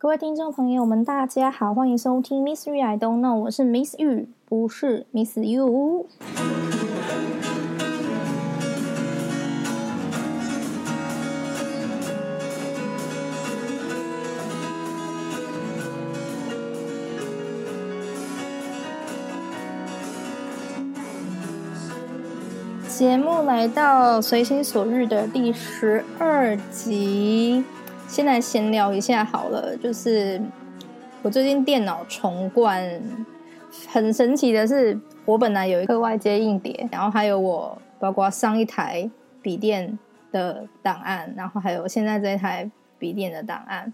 各位听众朋友们，大家好，欢迎收听 Miss You I Don't Know，我是 Miss y o 不是 Miss You。节目来到随心所欲的第十二集，先来闲聊一下好了。就是我最近电脑重灌，很神奇的是，我本来有一个外接硬碟，然后还有我包括上一台笔电的档案，然后还有现在这一台笔电的档案。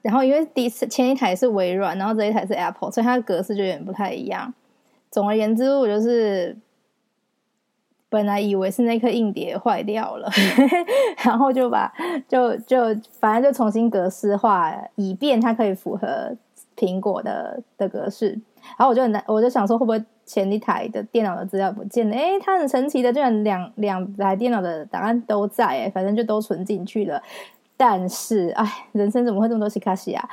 然后因为第一次前一台是微软，然后这一台是 Apple，所以它的格式就有点不太一样。总而言之，我就是。本来以为是那颗硬碟坏掉了，然后就把就就反正就重新格式化，以便它可以符合苹果的的格式。然后我就很我就想说，会不会前一台的电脑的资料不见了？哎，它很神奇的，居然两两台电脑的档案都在，哎，反正就都存进去了。但是，哎，人生怎么会这么多西卡西啊？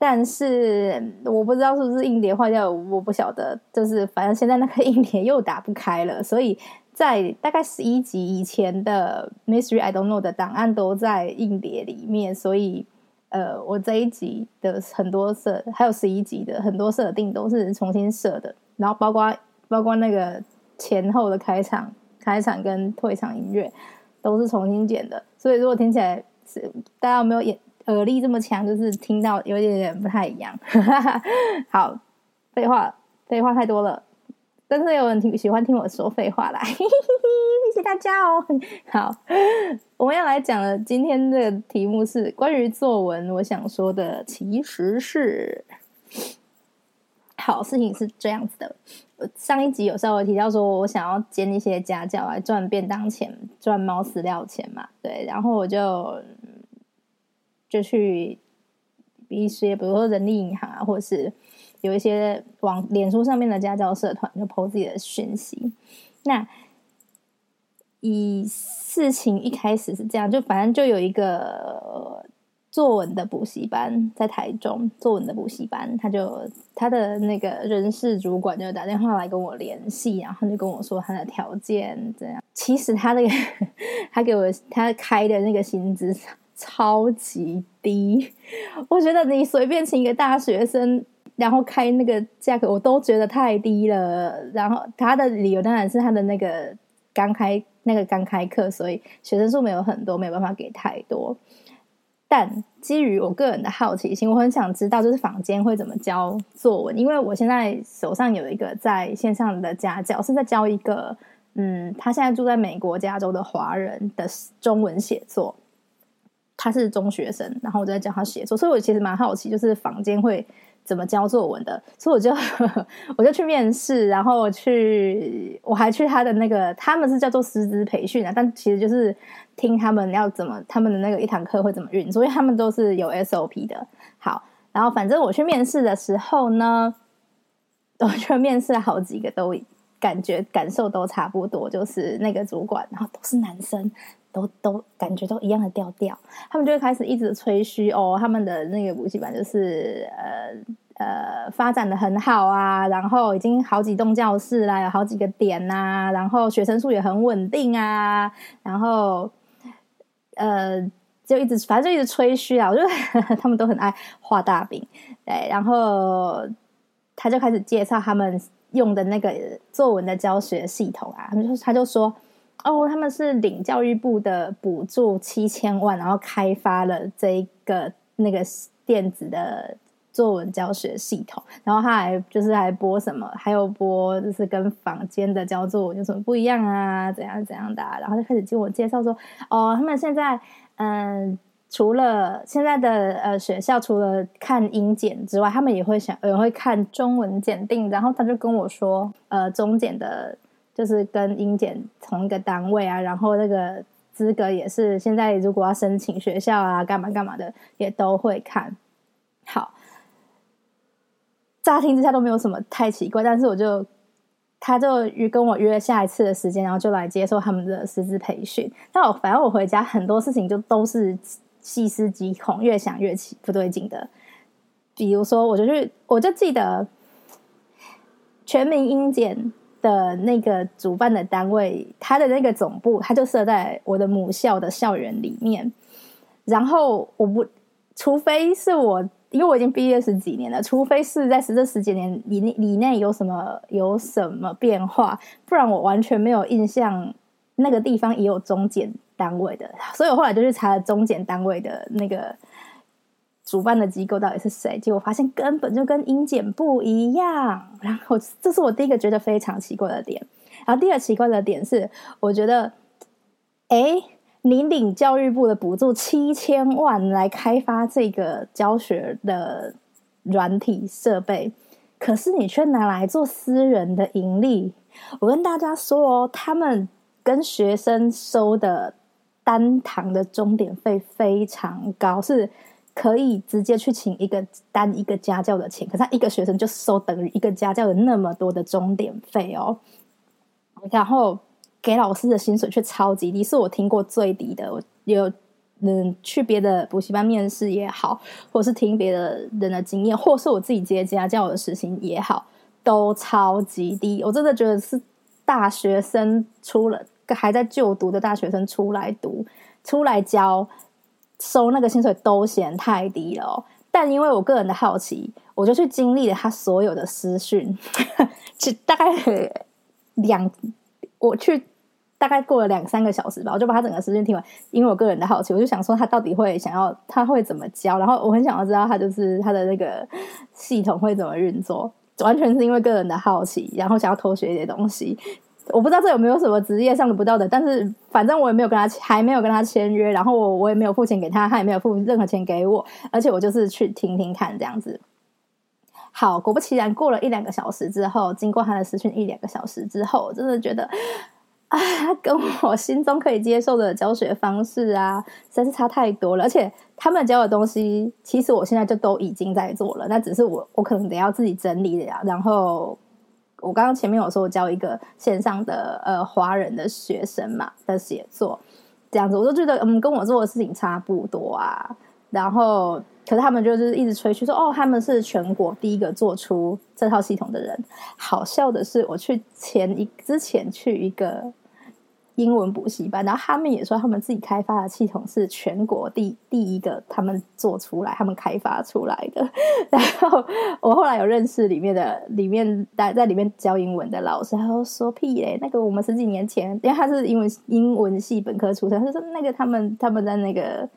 但是我不知道是不是硬碟坏掉，我不晓得。就是反正现在那个硬碟又打不开了，所以。在大概十一集以前的 Mystery I Don't Know 的档案都在硬碟里面，所以呃，我这一集的很多设，还有十一集的很多设定都是重新设的，然后包括包括那个前后的开场、开场跟退场音乐都是重新剪的，所以如果听起来是大家有没有眼耳力这么强，就是听到有点点不太一样。好，废话废话太多了。但是有人听喜欢听我说废话啦，谢谢大家哦。好，我们要来讲的今天的题目是关于作文。我想说的其实是，好事情是这样子的。我上一集有稍微提到说，我想要兼一些家教来赚便当钱、赚猫饲料钱嘛。对，然后我就就去一些，比如说人力银行啊，或者是。有一些网脸书上面的家教社团就 po 自己的讯息。那以事情一开始是这样，就反正就有一个作文的补习班在台中，作文的补习班，他就他的那个人事主管就打电话来跟我联系，然后就跟我说他的条件怎样。其实他那个他给我他开的那个薪资超级低，我觉得你随便请一个大学生。然后开那个价格，我都觉得太低了。然后他的理由当然是他的那个刚开那个刚开课，所以学生数没有很多，没有办法给太多。但基于我个人的好奇心，我很想知道，就是坊间会怎么教作文。因为我现在手上有一个在线上的家教，是在教一个嗯，他现在住在美国加州的华人的中文写作。他是中学生，然后我就在教他写作，所以我其实蛮好奇，就是坊间会。怎么教作文的？所以我就 我就去面试，然后去我还去他的那个，他们是叫做师资培训啊，但其实就是听他们要怎么他们的那个一堂课会怎么运作，因为他们都是有 SOP 的。好，然后反正我去面试的时候呢，我就面试了好几个，都感觉感受都差不多，就是那个主管，然后都是男生。都都感觉都一样的调调，他们就会开始一直吹嘘哦，他们的那个补习班就是呃呃发展的很好啊，然后已经好几栋教室啦，有好几个点呐，然后学生数也很稳定啊，然后呃就一直反正就一直吹嘘啊，我觉得 他们都很爱画大饼，对，然后他就开始介绍他们用的那个作文的教学系统啊，他们就他就说。哦，他们是领教育部的补助七千万，然后开发了这一个那个电子的作文教学系统，然后他还就是还播什么，还有播就是跟坊间的教作文有什么不一样啊？怎样怎样的？然后就开始听我介绍说，哦，他们现在嗯，除了现在的呃学校除了看英检之外，他们也会想也会看中文检定，然后他就跟我说，呃，中检的。就是跟英检同一个单位啊，然后那个资格也是现在如果要申请学校啊，干嘛干嘛的也都会看。好，乍听之下都没有什么太奇怪，但是我就他就约跟我约下一次的时间，然后就来接受他们的师资培训。但我反正我回家很多事情就都是细思极恐，越想越奇不对劲的。比如说，我就去，我就记得全民英检的那个主办的单位，它的那个总部，它就设在我的母校的校园里面。然后我不，除非是我，因为我已经毕业十几年了，除非是在这十几年里内里内有什么有什么变化，不然我完全没有印象那个地方也有中检单位的。所以我后来就去查了中检单位的那个。主办的机构到底是谁？结果发现根本就跟英检不一样。然后这是我第一个觉得非常奇怪的点。然后第二奇怪的点是，我觉得，哎，你领教育部的补助七千万来开发这个教学的软体设备，可是你却拿来做私人的盈利。我跟大家说哦，他们跟学生收的单堂的钟点费非常高，是。可以直接去请一个单一个家教的钱，可是他一个学生就收等于一个家教的那么多的钟点费哦，然后给老师的薪水却超级低，是我听过最低的。我有嗯去别的补习班面试也好，或是听别的人的经验，或是我自己接家教的事情也好，都超级低。我真的觉得是大学生出了还在就读的大学生出来读出来教。收那个薪水都嫌太低了，但因为我个人的好奇，我就去经历了他所有的私讯，就大概两，我去大概过了两三个小时吧，我就把他整个私讯听完。因为我个人的好奇，我就想说他到底会想要他会怎么教，然后我很想要知道他就是他的那个系统会怎么运作，完全是因为个人的好奇，然后想要偷学一些东西。我不知道这有没有什么职业上的不道德，但是反正我也没有跟他还没有跟他签约，然后我我也没有付钱给他，他也没有付任何钱给我，而且我就是去听听看这样子。好，果不其然，过了一两个小时之后，经过他的私讯一两个小时之后，我真的觉得啊，跟我心中可以接受的教学方式啊，真是差太多了。而且他们教的东西，其实我现在就都已经在做了，那只是我我可能得要自己整理的呀，然后。我刚刚前面有说，我教一个线上的呃华人的学生嘛的写作，这样子，我都觉得嗯，跟我做的事情差不多啊。然后，可是他们就是一直吹嘘说，哦，他们是全国第一个做出这套系统的人。好笑的是，我去前一之前去一个。英文补习班，然后他们也说他们自己开发的系统是全国第第一个，他们做出来，他们开发出来的。然后我后来有认识里面的里面在在里面教英文的老师，他说说屁嘞，那个我们十几年前，因为他是英文英文系本科出身，他说那个他们他们在那个。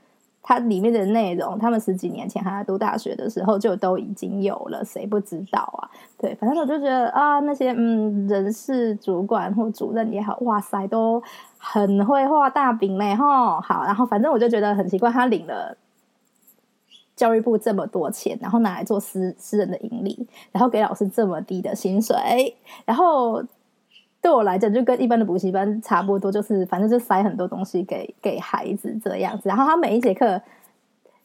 它里面的内容，他们十几年前还在读大学的时候就都已经有了，谁不知道啊？对，反正我就觉得啊，那些嗯，人事主管或主任也好，哇塞，都很会画大饼嘞，哈。好，然后反正我就觉得很奇怪，他领了教育部这么多钱，然后拿来做私私人的盈利，然后给老师这么低的薪水，然后。对我来讲，就跟一般的补习班差不多，就是反正就塞很多东西给给孩子这样子。然后他每一节课，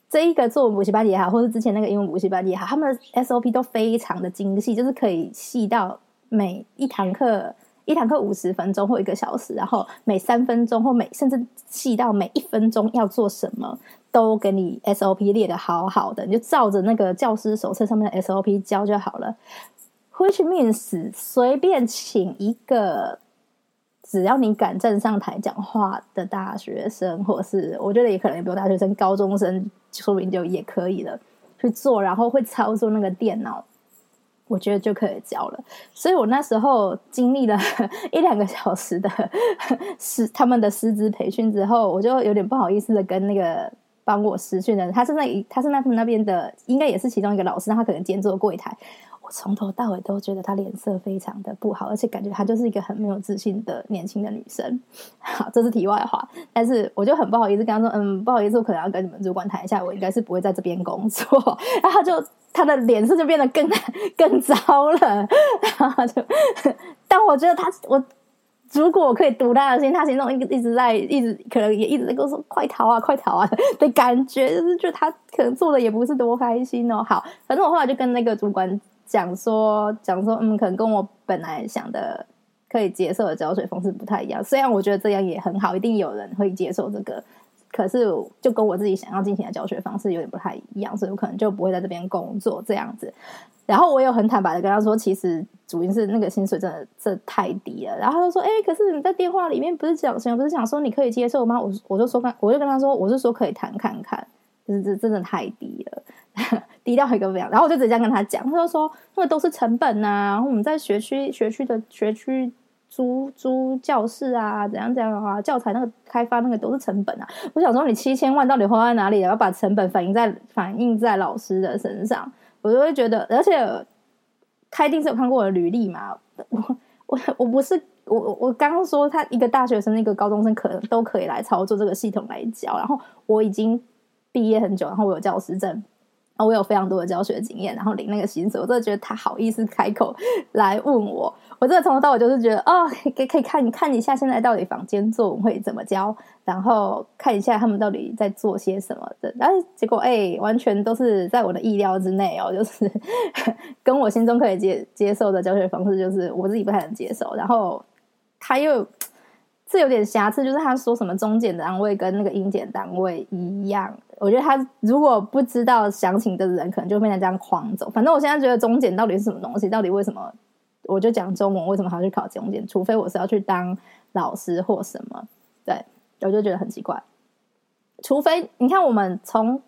这一个作文补习班也好，或者之前那个英文补习班也好，他们的 SOP 都非常的精细，就是可以细到每一堂课一堂课五十分钟或一个小时，然后每三分钟或每甚至细到每一分钟要做什么，都给你 SOP 列的好好的，你就照着那个教师手册上面的 SOP 教就好了。Which means 随便请一个，只要你敢站上台讲话的大学生，或是我觉得也可能也不用大学生，高中生说明就也可以了去做，然后会操作那个电脑，我觉得就可以教了。所以我那时候经历了一两个小时的师他们的师资培训之后，我就有点不好意思的跟那个帮我师训的人，他是那他是那他们那边的，应该也是其中一个老师，他可能兼做柜台。我从头到尾都觉得她脸色非常的不好，而且感觉她就是一个很没有自信的年轻的女生。好，这是题外话，但是我就很不好意思跟她说：“嗯，不好意思，我可能要跟你们主管谈一下，我应该是不会在这边工作。”然后就她的脸色就变得更更糟了。然后就，但我觉得她，我如果我可以读她的心，她心中一一直在一直可能也一直在跟我说：“快逃啊，快逃啊！” 的感觉，就是觉得她可能做的也不是多开心哦。好，反正我后来就跟那个主管。讲说讲说，嗯，可能跟我本来想的可以接受的浇水方式不太一样。虽然我觉得这样也很好，一定有人会接受这个可是就跟我自己想要进行的教学方式有点不太一样，所以我可能就不会在这边工作这样子。然后我有很坦白的跟他说，其实主因是那个薪水真的这太低了。然后他就说：“哎，可是你在电话里面不是讲，不是讲说你可以接受吗？”我我就说，我就跟他说，我是说可以谈看看，就是这真的太低了，低调一个样。然后我就直接跟他讲，他就说：“那个都是成本呐，然后我们在学区学区的学区租租教室啊，怎样怎样的话，教材那个开发那个都是成本啊。”我想说，你七千万到底花在哪里？要把成本反映在反映在老师的身上。我就会觉得，而且开定是有看过我的履历嘛？我我我不是我我我刚刚说他一个大学生，一个高中生可能都可以来操作这个系统来教。然后我已经毕业很久，然后我有教师证。啊我有非常多的教学经验，然后领那个薪水，我真的觉得他好意思开口来问我，我真的从头到尾就是觉得哦，可以可以看看一下现在到底房间作文会怎么教，然后看一下他们到底在做些什么的，然后结果哎，完全都是在我的意料之内哦，就是 跟我心中可以接接受的教学方式，就是我自己不太能接受，然后他又。这有点瑕疵，就是他说什么中检单位跟那个英检单位一样，我觉得他如果不知道详情的人，可能就变成这样框走。反正我现在觉得中检到底是什么东西，到底为什么我就讲中文，为什么还要去考中检？除非我是要去当老师或什么，对，我就觉得很奇怪。除非你看，我们从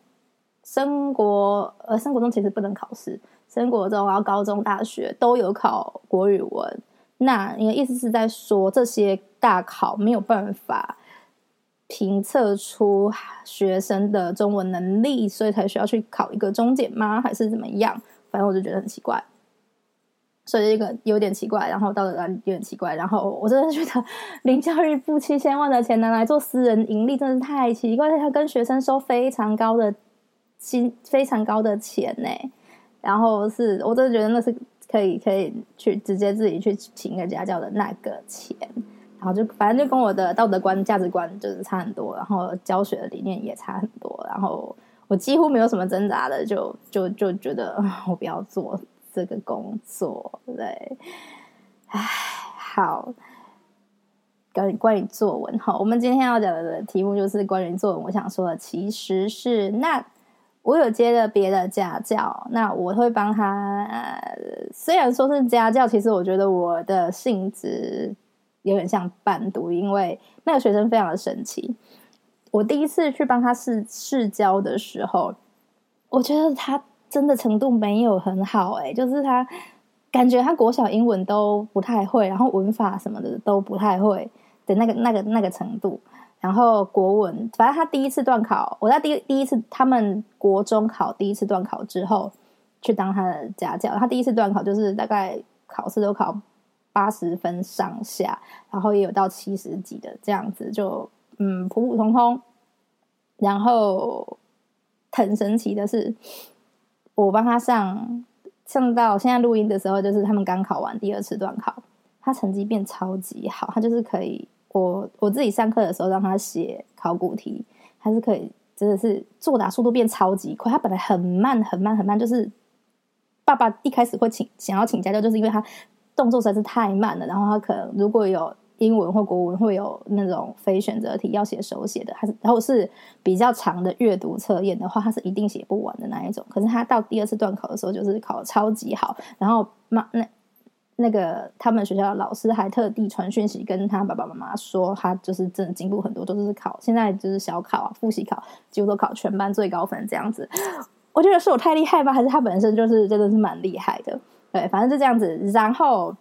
升国呃升国中其实不能考试，升国中然后高中大学都有考国语文。那你的意思是在说这些大考没有办法评测出学生的中文能力，所以才需要去考一个中检吗？还是怎么样？反正我就觉得很奇怪，所以这个有点奇怪，然后道德感有点奇怪，然后我真的觉得林教育部七千万的钱拿来做私人盈利，真的是太奇怪。他跟学生收非常高的薪，非常高的钱呢。然后是我真的觉得那是。可以可以去直接自己去请一个家教的那个钱，然后就反正就跟我的道德观价值观就是差很多，然后教学的理念也差很多，然后我几乎没有什么挣扎的，就就就觉得我不要做这个工作，对，唉，好，关关于作文哈，我们今天要讲的题目就是关于作文，我想说的其实是那。我有接了别的家教，那我会帮他。虽然说是家教，其实我觉得我的性质有点像伴读，因为那个学生非常的神奇。我第一次去帮他试试教的时候，我觉得他真的程度没有很好，哎，就是他感觉他国小英文都不太会，然后文法什么的都不太会的那个那个那个程度。然后国文，反正他第一次段考，我在第第一次他们国中考第一次段考之后，去当他的家教。他第一次段考就是大概考试都考八十分上下，然后也有到七十几的这样子，就嗯普普通通。然后很神奇的是，我帮他上上到现在录音的时候，就是他们刚考完第二次段考，他成绩变超级好，他就是可以。我我自己上课的时候让他写考古题，他是可以真的是作答速度变超级快。他本来很慢很慢很慢，就是爸爸一开始会请想要请家教，就是因为他动作实在是太慢了。然后他可能如果有英文或国文会有那种非选择题要写手写的，还是然后是比较长的阅读测验的话，他是一定写不完的那一种。可是他到第二次段考的时候，就是考超级好，然后妈那。那个他们学校的老师还特地传讯息跟他爸爸妈妈说，他就是真的进步很多，都是考现在就是小考啊、复习考，几乎都考全班最高分这样子。我觉得是我太厉害吧？还是他本身就是真的是蛮厉害的？对，反正就这样子。然后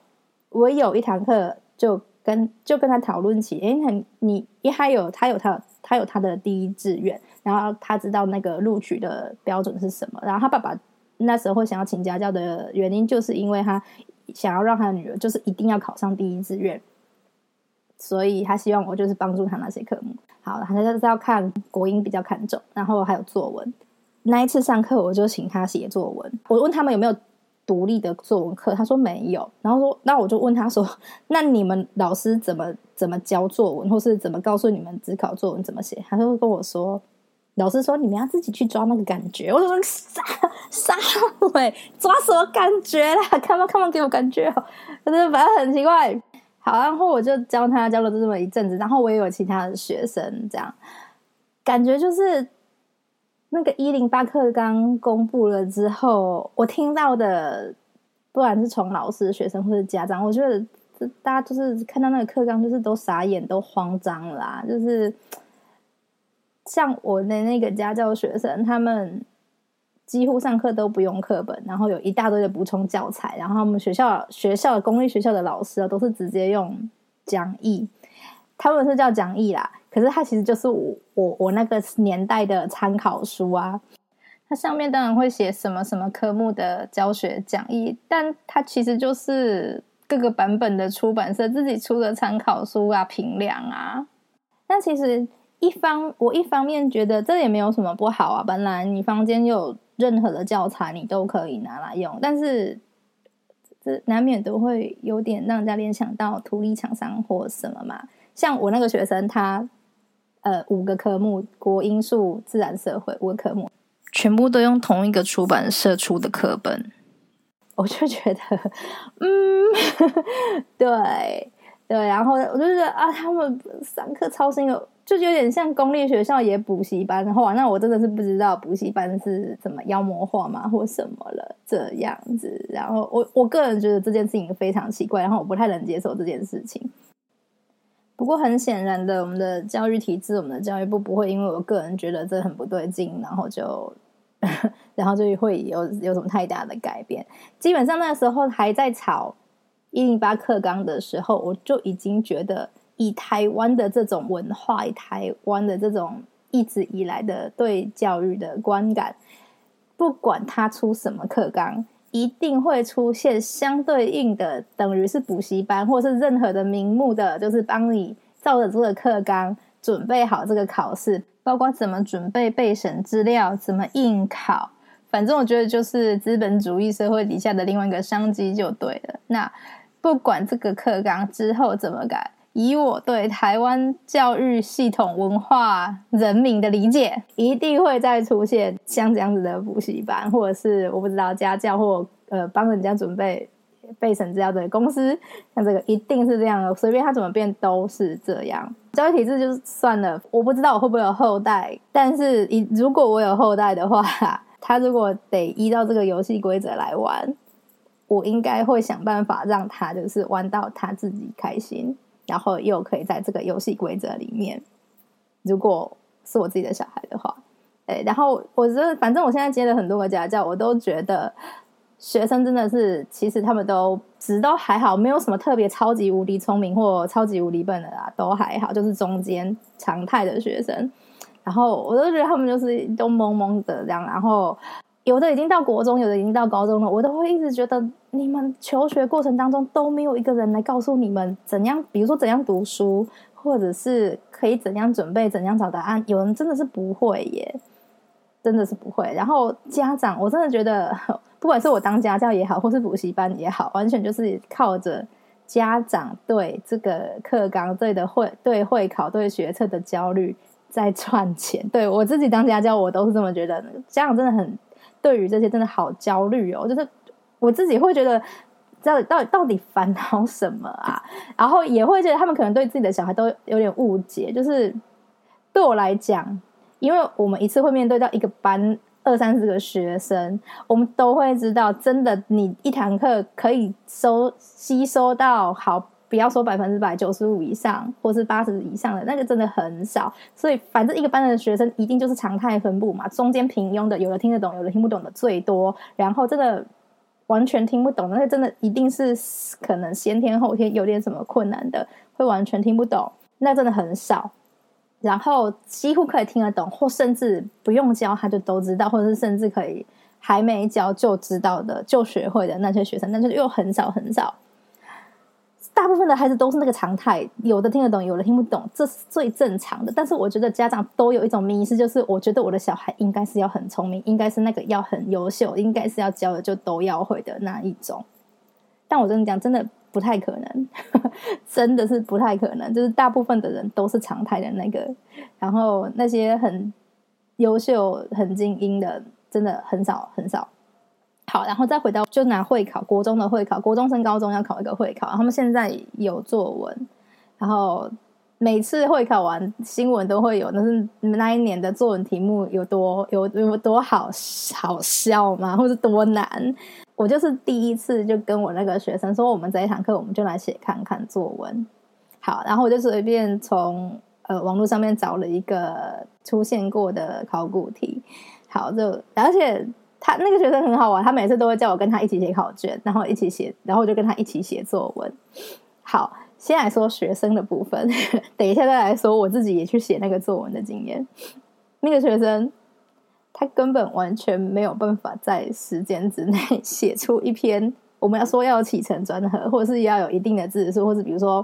我有一堂课就跟就跟他讨论起，哎，你你因为他有他有他他有他的第一志愿，然后他知道那个录取的标准是什么。然后他爸爸那时候想要请家教的原因，就是因为他。想要让他的女儿就是一定要考上第一志愿，所以他希望我就是帮助他那些科目。好，他就是要看国英比较看重，然后还有作文。那一次上课我就请他写作文，我问他们有没有独立的作文课，他说没有。然后说，那我就问他说，那你们老师怎么怎么教作文，或是怎么告诉你们只考作文怎么写？他就跟我说。老师说：“你们要自己去抓那个感觉。”我说：“傻傻鬼，抓什么感觉啦？看嘛看嘛，给我感觉哦。”反正反正很奇怪。好，然后我就教他教了这么一阵子，然后我也有其他的学生这样。感觉就是那个一零八课纲公布了之后，我听到的，不管是从老师、学生或者家长，我觉得大家就是看到那个课纲，就是都傻眼、都慌张啦。就是像我的那个家教学生，他们几乎上课都不用课本，然后有一大堆的补充教材，然后我们学校学校的公立学校的老师啊，都是直接用讲义，他们是叫讲义啦。可是它其实就是我我我那个年代的参考书啊，它上面当然会写什么什么科目的教学讲义，但它其实就是各个版本的出版社自己出的参考书啊、评量啊。但其实一方我一方面觉得这也没有什么不好啊，本来你房间有任何的教材你都可以拿来用，但是这难免都会有点让人家联想到图利厂商或什么嘛。像我那个学生他。呃，五个科目：国英数、自然、社会五个科目，全部都用同一个出版社出的课本。我就觉得，嗯，对对，然后我就觉得啊，他们上课超辛苦，就有点像公立学校也补习班。然后，那我真的是不知道补习班是怎么妖魔化嘛，或什么了这样子。然后，我我个人觉得这件事情非常奇怪，然后我不太能接受这件事情。不过很显然的，我们的教育体制，我们的教育部不会因为我个人觉得这很不对劲，然后就，然后就会有有什么太大的改变。基本上那时候还在炒一零八课纲的时候，我就已经觉得，以台湾的这种文化，以台湾的这种一直以来的对教育的观感，不管他出什么课纲。一定会出现相对应的，等于是补习班，或是任何的名目的，就是帮你照着这个课纲准备好这个考试，包括怎么准备备审资料，怎么应考。反正我觉得就是资本主义社会底下的另外一个商机就对了。那不管这个课纲之后怎么改。以我对台湾教育系统、文化、人民的理解，一定会再出现像这样子的补习班，或者是我不知道家教或呃帮人家准备备审资料的公司，像这个一定是这样的。随便他怎么变都是这样。教育体制就算了，我不知道我会不会有后代，但是以如果我有后代的话，他如果得依照这个游戏规则来玩，我应该会想办法让他就是玩到他自己开心。然后又可以在这个游戏规则里面，如果是我自己的小孩的话，哎，然后我觉得反正我现在接了很多个家教，我都觉得学生真的是，其实他们都值都还好，没有什么特别超级无敌聪明或超级无敌笨的啦，都还好，就是中间常态的学生。然后我都觉得他们就是都懵懵的这样，然后。有的已经到国中，有的已经到高中了，我都会一直觉得你们求学过程当中都没有一个人来告诉你们怎样，比如说怎样读书，或者是可以怎样准备、怎样找答案。有人真的是不会耶，真的是不会。然后家长，我真的觉得，不管是我当家教也好，或是补习班也好，完全就是靠着家长对这个课纲、对的会、对会考、对学测的焦虑在赚钱。对我自己当家教，我都是这么觉得。家长真的很。对于这些真的好焦虑哦，就是我自己会觉得，到底到底到底烦恼什么啊？然后也会觉得他们可能对自己的小孩都有点误解。就是对我来讲，因为我们一次会面对到一个班二三十个学生，我们都会知道，真的你一堂课可以收吸收到好。不要说百分之百，九十五以上，或是八十以上的那个真的很少，所以反正一个班的学生一定就是常态分布嘛，中间平庸的，有的听得懂，有的听不懂的最多，然后真的完全听不懂，那真的一定是可能先天后天有点什么困难的，会完全听不懂，那真的很少，然后几乎可以听得懂，或甚至不用教他就都知道，或者是甚至可以还没教就知道的就学会的那些学生，那就又很少很少。大部分的孩子都是那个常态，有的听得懂，有的听不懂，这是最正常的。但是我觉得家长都有一种迷思，就是我觉得我的小孩应该是要很聪明，应该是那个要很优秀，应该是要教的就都要会的那一种。但我跟你讲，真的不太可能，真的是不太可能。就是大部分的人都是常态的那个，然后那些很优秀、很精英的，真的很少很少。好，然后再回到就拿会考，国中的会考，国中升高中要考一个会考，他们现在有作文，然后每次会考完新闻都会有，但是那一年的作文题目有多有有多好好笑吗？或是多难？我就是第一次就跟我那个学生说，我们这一堂课我们就来写看看作文。好，然后我就随便从呃网络上面找了一个出现过的考古题。好，就而且他那个学生很好玩，他每次都会叫我跟他一起写考卷，然后一起写，然后我就跟他一起写作文。好。先来说学生的部分，等一下再来说我自己也去写那个作文的经验。那个学生他根本完全没有办法在时间之内写出一篇我们要说要有起承转合，或者是要有一定的字数，或是比如说，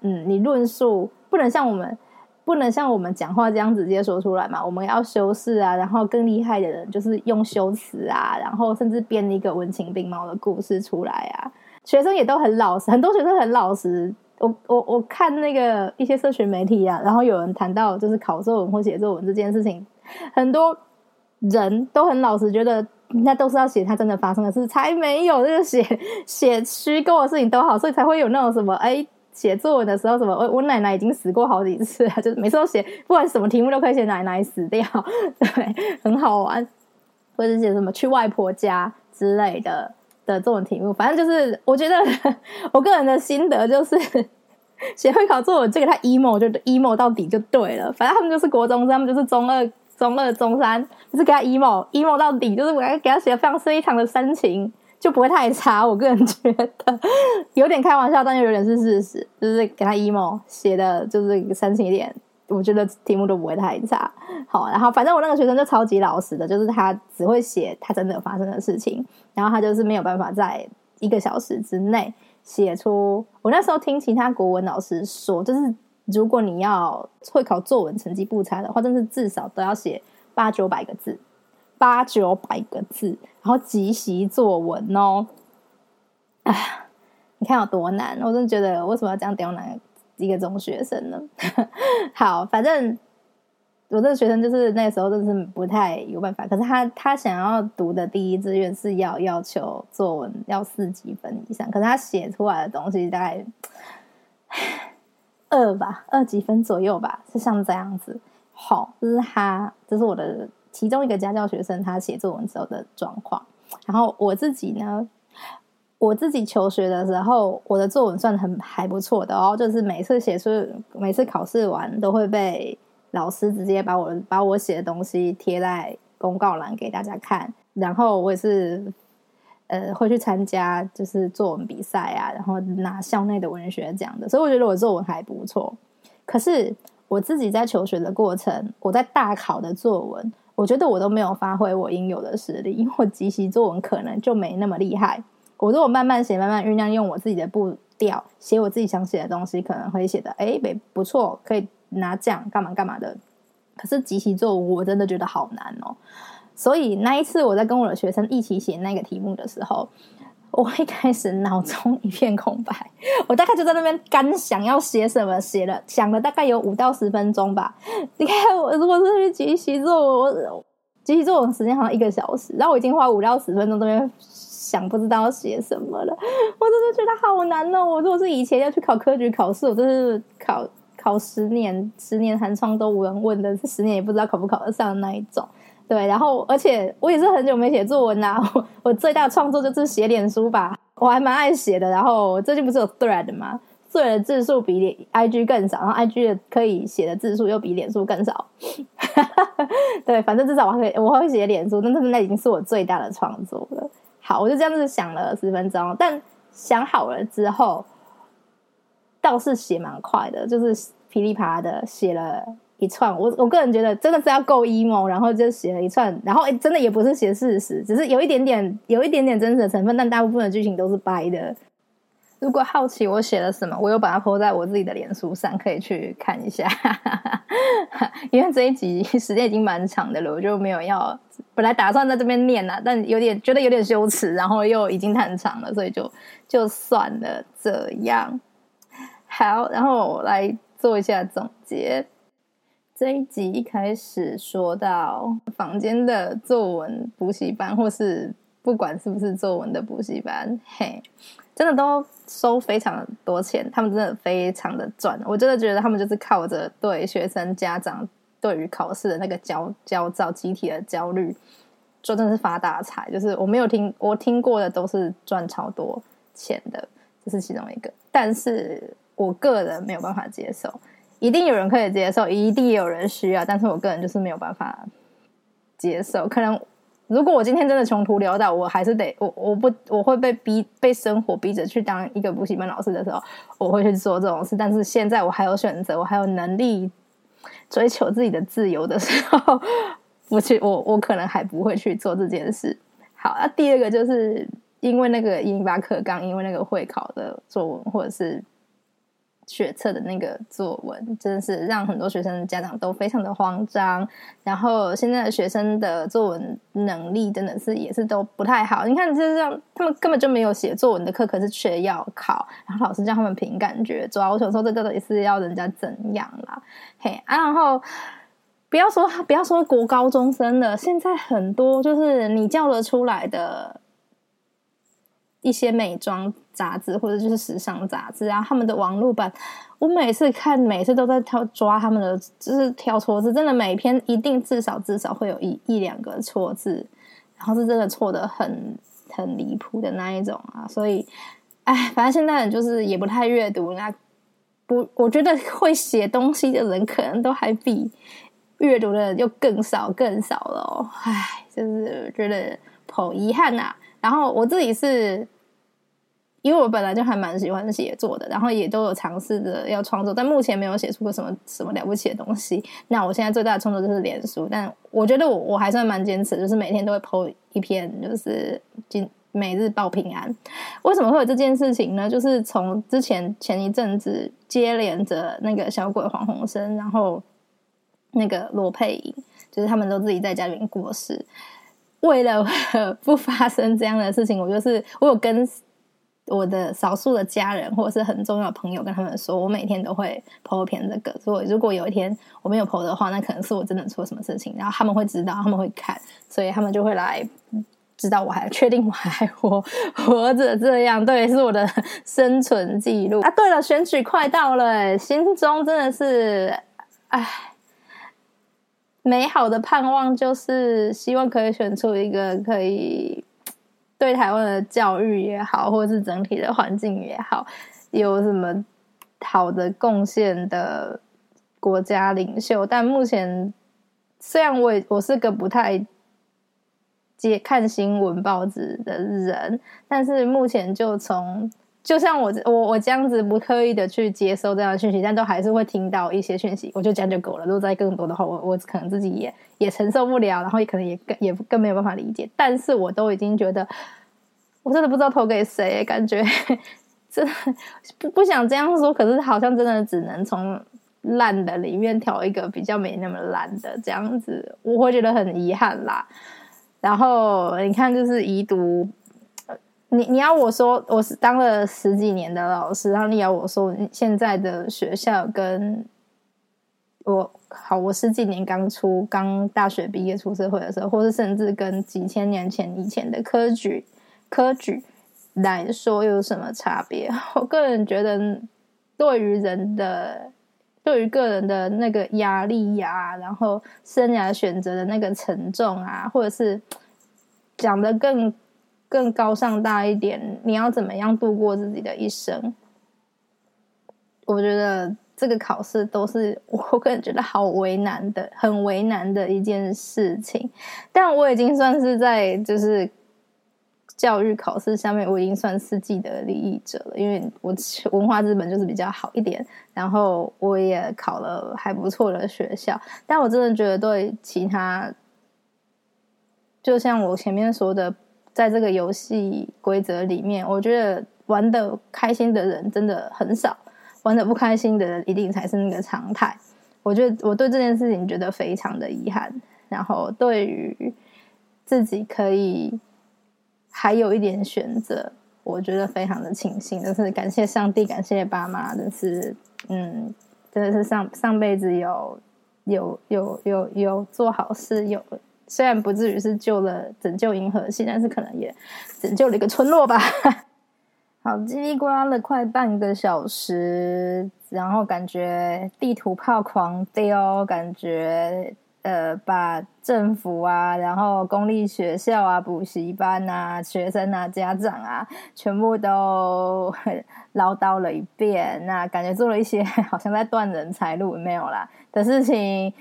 嗯，你论述不能像我们不能像我们讲话这样直接说出来嘛？我们要修饰啊，然后更厉害的人就是用修辞啊，然后甚至编一个文情并茂的故事出来啊。学生也都很老实，很多学生很老实。我我我看那个一些社群媒体啊，然后有人谈到就是考作文或写作文这件事情，很多人都很老实，觉得那都是要写他真的发生的事，才没有这个写写虚构的事情都好，所以才会有那种什么哎写作文的时候什么我我奶奶已经死过好几次了，就是每次都写不管什么题目都可以写奶奶死掉，对，很好玩，或者写什么去外婆家之类的。的这种题目，反正就是我觉得 我个人的心得就是，写会考作文这个他 emo 就 emo 到底就对了。反正他们就是国中生，他们就是中二、中二、中三，就是给他 emo emo 到底，就是我给他写的非常非常的深情，就不会太差。我个人觉得有点开玩笑，但又有点是事实，就是给他 emo 写的就是深情一点。我觉得题目都不会太差，好，然后反正我那个学生就超级老实的，就是他只会写他真的发生的事情，然后他就是没有办法在一个小时之内写出。我那时候听其他国文老师说，就是如果你要会考作文成绩不差的话，真是至少都要写八九百个字，八九百个字，然后即习作文哦。啊，你看有多难？我真的觉得为什么要这样刁难？一个中学生呢，好，反正我这个学生就是那时候真是不太有办法。可是他他想要读的第一志愿是要要求作文要四级分以上，可是他写出来的东西大概二吧，二级分左右吧，是像这样子。好，这是他，这是我的其中一个家教学生他写作文时候的状况。然后我自己呢？我自己求学的时候，我的作文算很还不错的哦，就是每次写出，每次考试完都会被老师直接把我把我写的东西贴在公告栏给大家看，然后我也是呃会去参加就是作文比赛啊，然后拿校内的文学奖的，所以我觉得我作文还不错。可是我自己在求学的过程，我在大考的作文，我觉得我都没有发挥我应有的实力，因为我即习作文可能就没那么厉害。我如果慢慢写，慢慢酝酿，用我自己的步调写我自己想写的东西，可能会写的哎，不错，可以拿奖，干嘛干嘛的。可是集体作文，我真的觉得好难哦。所以那一次我在跟我的学生一起写那个题目的时候，我一开始脑中一片空白，我大概就在那边干想要写什么，写了想了大概有五到十分钟吧。你看我如果是去集习作文，我集习作文时间好像一个小时，然后我已经花五到十分钟这边。想不知道写什么了，我真的觉得好难哦！我如果是以前要去考科举考试，我真是考考十年，十年寒窗都无人问的，十年也不知道考不考得上的那一种。对，然后而且我也是很久没写作文啦。我我最大的创作就是写脸书吧，我还蛮爱写的。然后最近不是有 Thread 吗最的字数比 IG 更少，然后 IG 的可以写的字数又比脸书更少。对，反正至少我会我会写脸书，但是那已经是我最大的创作了。好，我就这样子想了十分钟，但想好了之后，倒是写蛮快的，就是噼里啪的写了一串。我我个人觉得真的是要够 emo，然后就写了一串，然后真的也不是写事实，只是有一点点有一点点真实的成分，但大部分的剧情都是掰的。如果好奇我写了什么，我有把它铺在我自己的脸书上，可以去看一下。因为这一集时间已经蛮长的了，我就没有要。本来打算在这边念呐，但有点觉得有点羞耻，然后又已经太长了，所以就就算了。这样好，然后我来做一下总结。这一集一开始说到房间的作文补习班，或是不管是不是作文的补习班，嘿，真的都收非常多钱，他们真的非常的赚。我真的觉得他们就是靠着对学生家长对于考试的那个焦焦躁、集体的焦虑，就真的是发大财。就是我没有听我听过的都是赚超多钱的，这是其中一个。但是我个人没有办法接受，一定有人可以接受，一定有人需要，但是我个人就是没有办法接受。可能如果我今天真的穷途潦倒，我还是得我我不我会被逼被生活逼着去当一个补习班老师的时候，我会去做这种事。但是现在我还有选择，我还有能力追求自己的自由的时候，我去 我我可能还不会去做这件事。好，那第二个就是。因为那个英巴课纲，因为那个会考的作文或者是学测的那个作文，真的是让很多学生家长都非常的慌张。然后现在的学生的作文能力真的是也是都不太好。你看，就是这样，他们根本就没有写作文的课，可是却要考，然后老师叫他们凭感觉抓。我想说，这到底是要人家怎样啦？嘿啊，然后不要说不要说国高中生了，现在很多就是你叫得出来的。一些美妆杂志或者就是时尚杂志啊，他们的网络版，我每次看，每次都在挑抓他们的，就是挑错字，真的每篇一定至少至少会有一一两个错字，然后是真的错的很很离谱的那一种啊，所以，哎，反正现在就是也不太阅读，那不，我觉得会写东西的人可能都还比阅读的人就更少更少了，哎，就是觉得好遗憾呐。然后我自己是。因为我本来就还蛮喜欢写作的，然后也都有尝试着要创作，但目前没有写出个什么什么了不起的东西。那我现在最大的创作就是脸书，但我觉得我我还算蛮坚持，就是每天都会 po 一篇，就是今每日报平安。为什么会有这件事情呢？就是从之前前一阵子接连着那个小鬼黄鸿升，然后那个罗佩颖，就是他们都自己在家里面过世，为了 不发生这样的事情，我就是我有跟。我的少数的家人或者是很重要的朋友，跟他们说，我每天都会 po 片这个。所以如果有一天我没有 po 的话，那可能是我真的出了什么事情。然后他们会知道，他们会看，所以他们就会来知道我还确定我还活活着。这样对，是我的生存记录啊。对了，选举快到了，心中真的是唉，美好的盼望就是希望可以选出一个可以。对台湾的教育也好，或者是整体的环境也好，有什么好的贡献的国家领袖？但目前虽然我我是个不太接看新闻报纸的人，但是目前就从就像我我我这样子不刻意的去接收这样的讯息，但都还是会听到一些讯息，我就这样就够了。如果再更多的话，我我可能自己也也承受不了，然后也可能也更也更没有办法理解。但是我都已经觉得。我真的不知道投给谁，感觉真的不不想这样说，可是好像真的只能从烂的里面挑一个比较没那么烂的这样子，我会觉得很遗憾啦。然后你看，就是遗毒，你你要我说，我是当了十几年的老师，然后你要我说，现在的学校跟我好，我十几年刚出刚大学毕业出社会的时候，或是甚至跟几千年前以前的科举。科举来说有什么差别？我个人觉得，对于人的，对于个人的那个压力呀，然后生涯选择的那个沉重啊，或者是讲的更更高尚大一点，你要怎么样度过自己的一生？我觉得这个考试都是 我个人觉得好为难的，很为难的一件事情。但我已经算是在就是。教育考试下面，我已经算是既得利益者了，因为我文化资本就是比较好一点，然后我也考了还不错的学校。但我真的觉得，对其他，就像我前面说的，在这个游戏规则里面，我觉得玩的开心的人真的很少，玩的不开心的人一定才是那个常态。我觉得我对这件事情觉得非常的遗憾，然后对于自己可以。还有一点选择，我觉得非常的庆幸，就是感谢上帝，感谢爸妈，真是，嗯，真的是上上辈子有有有有有做好事，有虽然不至于是救了拯救银河系，但是可能也拯救了一个村落吧。好，叽里呱啦了快半个小时，然后感觉地图炮狂丢，感觉呃把政府啊，然后公立学校啊、补习班啊、学生啊、家长啊，全部都 唠叨了一遍。那感觉做了一些 好像在断人财路没有啦的事情，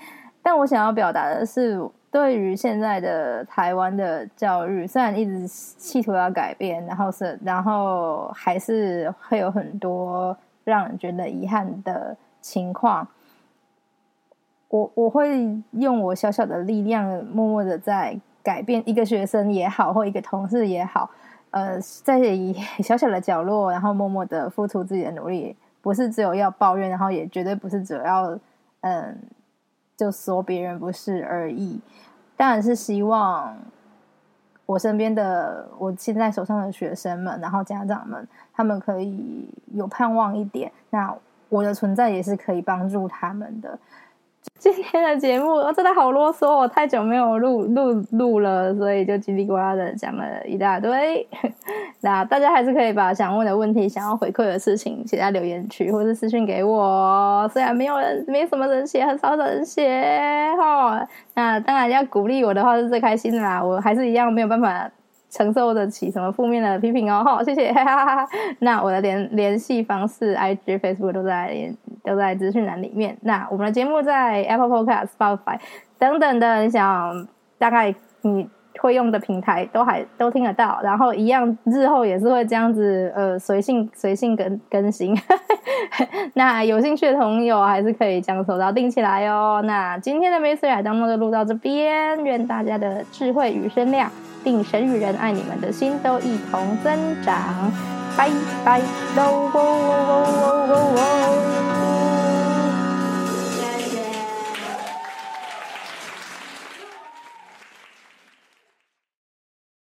但我想要表达的是。对于现在的台湾的教育，虽然一直企图要改变，然后是，然后还是会有很多让人觉得遗憾的情况。我我会用我小小的力量，默默的在改变一个学生也好，或一个同事也好，呃，在 小小的角落，然后默默的付出自己的努力，不是只有要抱怨，然后也绝对不是只要嗯。就说别人不是而已，当然是希望我身边的我现在手上的学生们，然后家长们，他们可以有盼望一点。那我的存在也是可以帮助他们的。今天的节目我真的好啰嗦，我太久没有录录录了，所以就叽里呱啦的讲了一大堆。那大家还是可以把想问的问题、想要回馈的事情写在留言区，或是私信给我。虽然没有人、没什么人写，很少人写哈。那当然要鼓励我的话是最开心的啦。我还是一样没有办法。承受得起什么负面的批评哦？哈，谢谢。那我的联联系方式，IG、Facebook 都在都在资讯栏里面。那我们的节目在 Apple Podcast、Spotify 等等的，你想大概你会用的平台都还都听得到。然后一样，日后也是会这样子，呃，随性随性更更新。那有兴趣的朋友还是可以将手刀定起来哦。那今天的美水海当中就录到这边，愿大家的智慧与声量。定神与人爱你们的心都一同增长，拜拜！